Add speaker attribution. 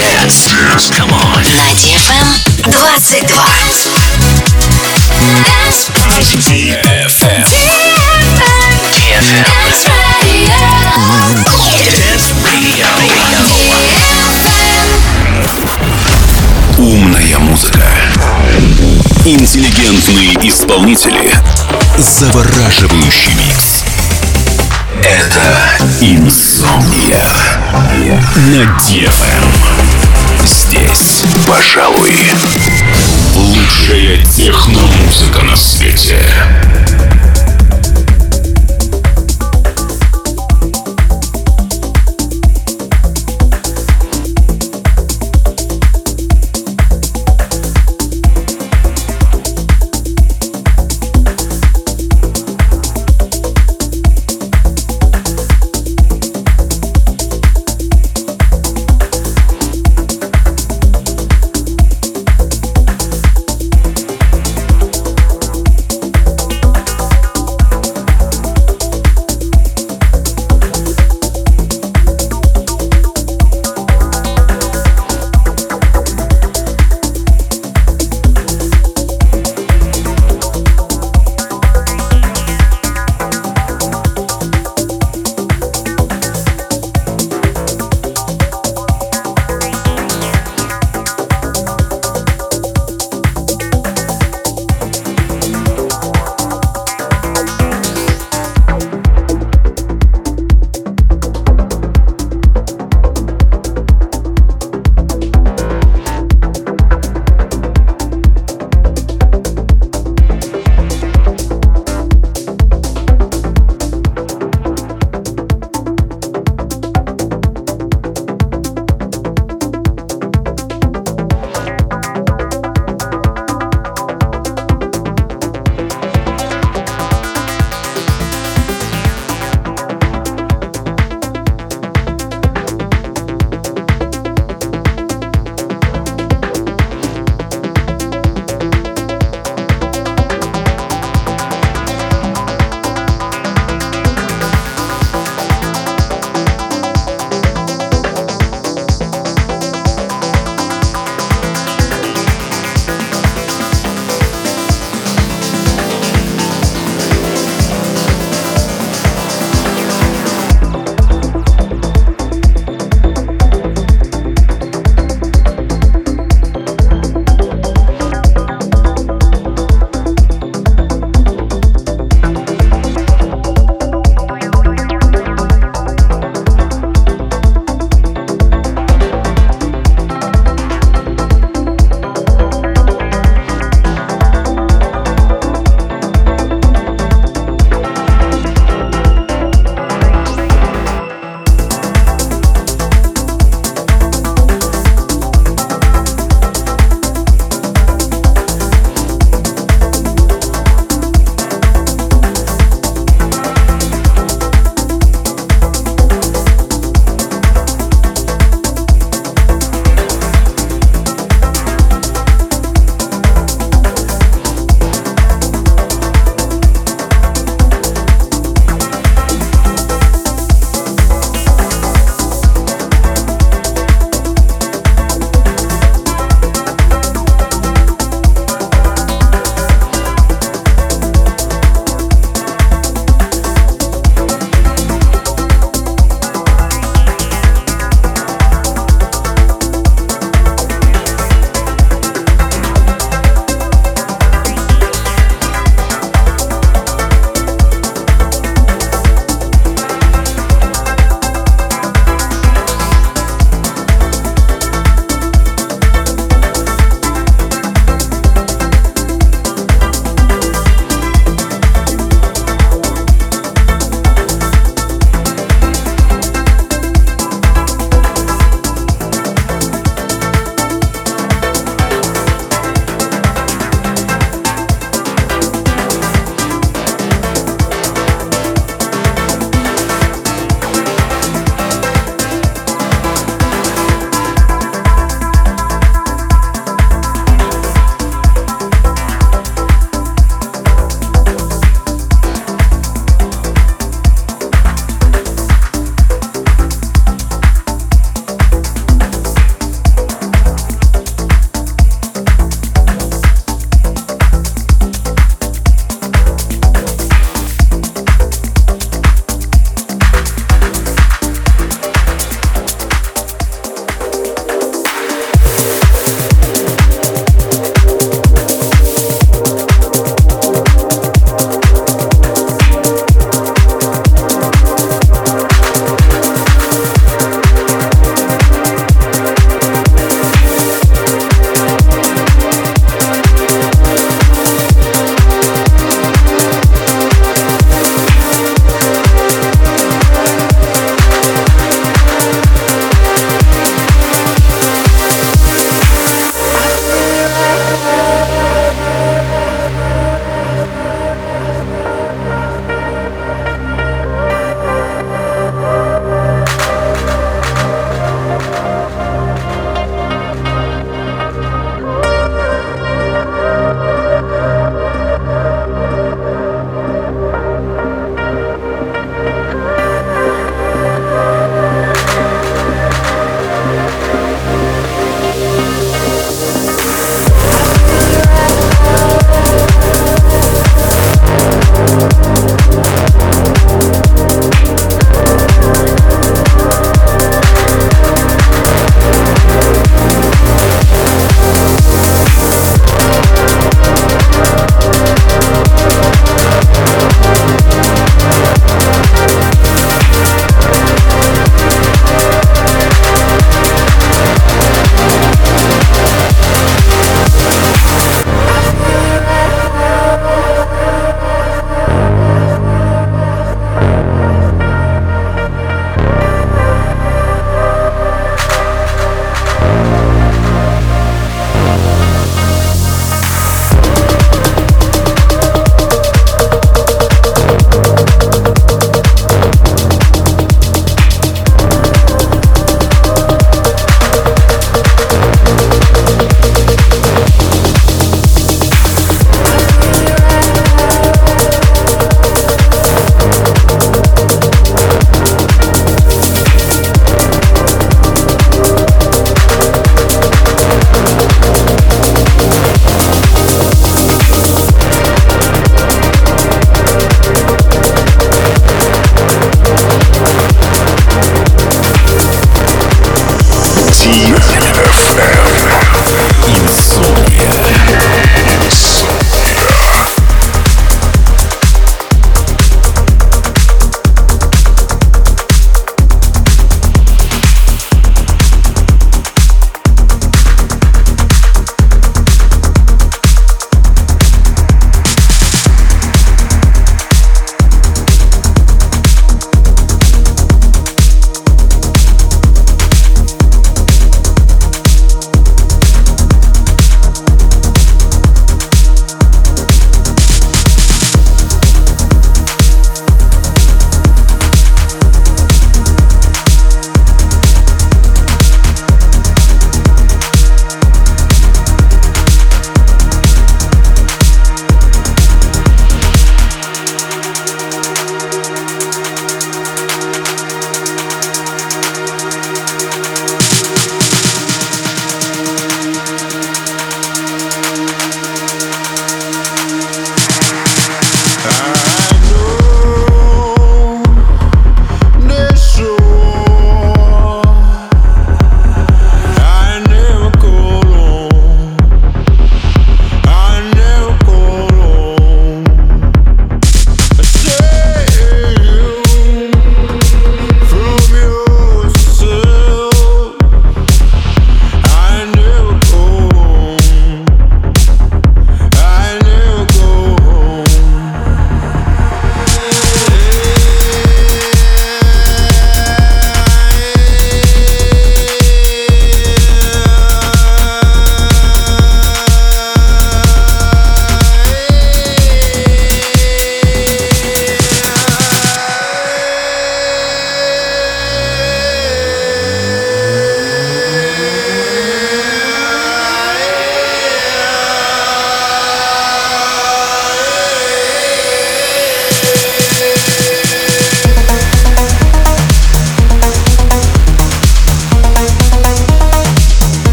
Speaker 1: Dance. Dance. Come on.
Speaker 2: На DFM 22. Dance
Speaker 1: DFM. DFM. Dance Radio. Умная музыка. Интеллигентные исполнители. Завораживающий микс. Это Инсомния на DFM. Здесь, пожалуй, лучшая техномузыка на свете.